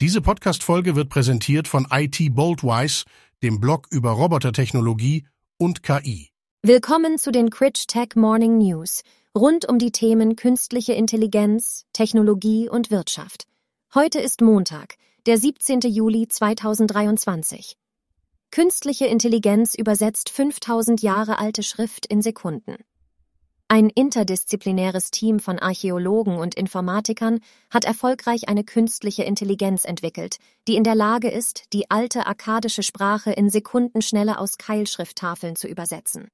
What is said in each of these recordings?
Diese Podcast-Folge wird präsentiert von IT Boldwise, dem Blog über Robotertechnologie und KI. Willkommen zu den Critch Tech Morning News rund um die Themen künstliche Intelligenz, Technologie und Wirtschaft. Heute ist Montag, der 17. Juli 2023. Künstliche Intelligenz übersetzt 5000 Jahre alte Schrift in Sekunden. Ein interdisziplinäres Team von Archäologen und Informatikern hat erfolgreich eine künstliche Intelligenz entwickelt, die in der Lage ist, die alte akkadische Sprache in Sekundenschnelle aus Keilschrifttafeln zu übersetzen.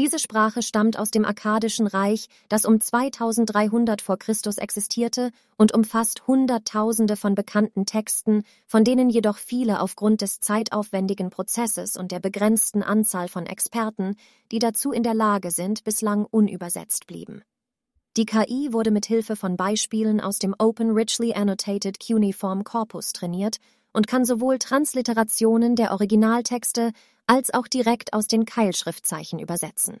Diese Sprache stammt aus dem Akkadischen Reich, das um 2300 vor Christus existierte und umfasst Hunderttausende von bekannten Texten, von denen jedoch viele aufgrund des zeitaufwendigen Prozesses und der begrenzten Anzahl von Experten, die dazu in der Lage sind, bislang unübersetzt blieben. Die KI wurde mit Hilfe von Beispielen aus dem Open Richly Annotated Cuneiform Corpus trainiert und kann sowohl Transliterationen der Originaltexte als auch direkt aus den Keilschriftzeichen übersetzen.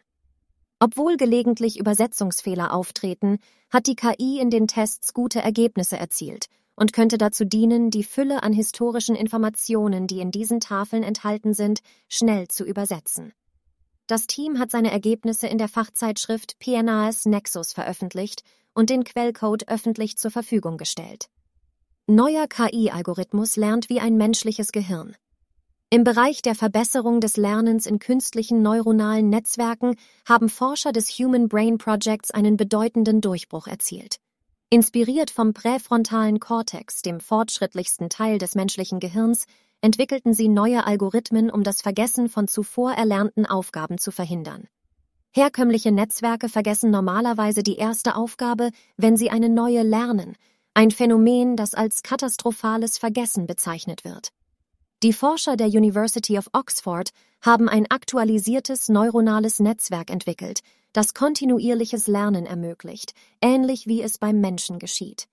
Obwohl gelegentlich Übersetzungsfehler auftreten, hat die KI in den Tests gute Ergebnisse erzielt und könnte dazu dienen, die Fülle an historischen Informationen, die in diesen Tafeln enthalten sind, schnell zu übersetzen. Das Team hat seine Ergebnisse in der Fachzeitschrift PNAS Nexus veröffentlicht und den Quellcode öffentlich zur Verfügung gestellt. Neuer KI-Algorithmus lernt wie ein menschliches Gehirn. Im Bereich der Verbesserung des Lernens in künstlichen neuronalen Netzwerken haben Forscher des Human Brain Projects einen bedeutenden Durchbruch erzielt. Inspiriert vom präfrontalen Kortex, dem fortschrittlichsten Teil des menschlichen Gehirns, entwickelten sie neue Algorithmen, um das Vergessen von zuvor erlernten Aufgaben zu verhindern. Herkömmliche Netzwerke vergessen normalerweise die erste Aufgabe, wenn sie eine neue lernen, ein Phänomen, das als katastrophales Vergessen bezeichnet wird. Die Forscher der University of Oxford haben ein aktualisiertes neuronales Netzwerk entwickelt, das kontinuierliches Lernen ermöglicht, ähnlich wie es beim Menschen geschieht.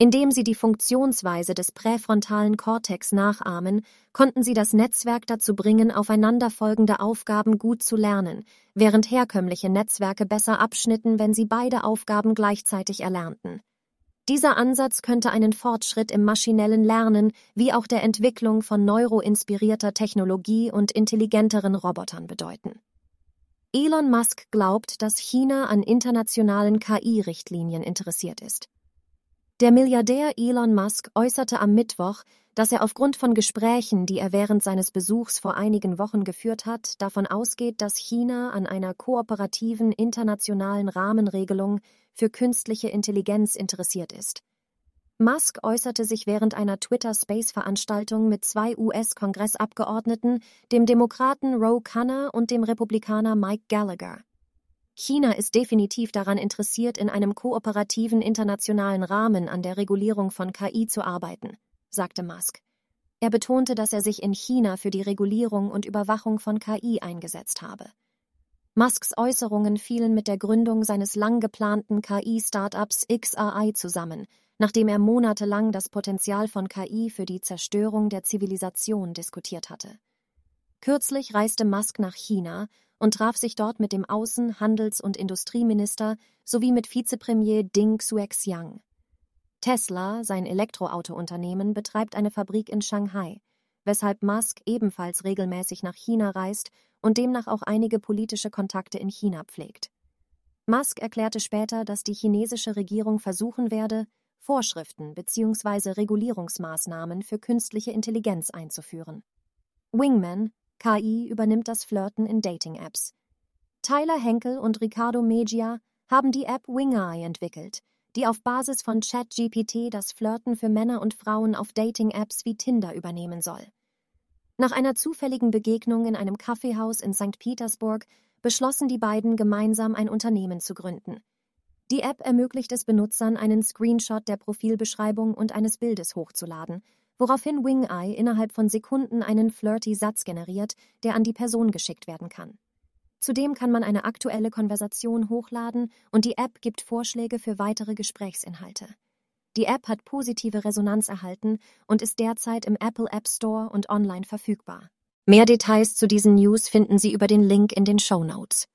Indem sie die Funktionsweise des präfrontalen Kortex nachahmen, konnten sie das Netzwerk dazu bringen, aufeinanderfolgende Aufgaben gut zu lernen, während herkömmliche Netzwerke besser abschnitten, wenn sie beide Aufgaben gleichzeitig erlernten. Dieser Ansatz könnte einen Fortschritt im maschinellen Lernen wie auch der Entwicklung von neuroinspirierter Technologie und intelligenteren Robotern bedeuten. Elon Musk glaubt, dass China an internationalen KI-Richtlinien interessiert ist. Der Milliardär Elon Musk äußerte am Mittwoch, dass er aufgrund von Gesprächen, die er während seines Besuchs vor einigen Wochen geführt hat, davon ausgeht, dass China an einer kooperativen internationalen Rahmenregelung für künstliche Intelligenz interessiert ist. Musk äußerte sich während einer Twitter-Space-Veranstaltung mit zwei US-Kongressabgeordneten, dem Demokraten Roe Cunner und dem Republikaner Mike Gallagher. China ist definitiv daran interessiert, in einem kooperativen internationalen Rahmen an der Regulierung von KI zu arbeiten, sagte Musk. Er betonte, dass er sich in China für die Regulierung und Überwachung von KI eingesetzt habe. Musks Äußerungen fielen mit der Gründung seines lang geplanten KI-Startups XAI zusammen, nachdem er monatelang das Potenzial von KI für die Zerstörung der Zivilisation diskutiert hatte. Kürzlich reiste Musk nach China und traf sich dort mit dem Außen-, Handels- und Industrieminister sowie mit Vizepremier Ding Xuexiang. Tesla, sein Elektroautounternehmen, betreibt eine Fabrik in Shanghai, weshalb Musk ebenfalls regelmäßig nach China reist und demnach auch einige politische Kontakte in China pflegt. Musk erklärte später, dass die chinesische Regierung versuchen werde, Vorschriften bzw. Regulierungsmaßnahmen für künstliche Intelligenz einzuführen. Wingman, KI, übernimmt das Flirten in Dating-Apps. Tyler Henkel und Ricardo Mejia haben die App Wingeye entwickelt, die auf Basis von ChatGPT das Flirten für Männer und Frauen auf Dating-Apps wie Tinder übernehmen soll. Nach einer zufälligen Begegnung in einem Kaffeehaus in St. Petersburg beschlossen die beiden gemeinsam ein Unternehmen zu gründen. Die App ermöglicht es Benutzern, einen Screenshot der Profilbeschreibung und eines Bildes hochzuladen, woraufhin Wingeye innerhalb von Sekunden einen flirty Satz generiert, der an die Person geschickt werden kann. Zudem kann man eine aktuelle Konversation hochladen und die App gibt Vorschläge für weitere Gesprächsinhalte. Die App hat positive Resonanz erhalten und ist derzeit im Apple App Store und online verfügbar. Mehr Details zu diesen News finden Sie über den Link in den Show Notes.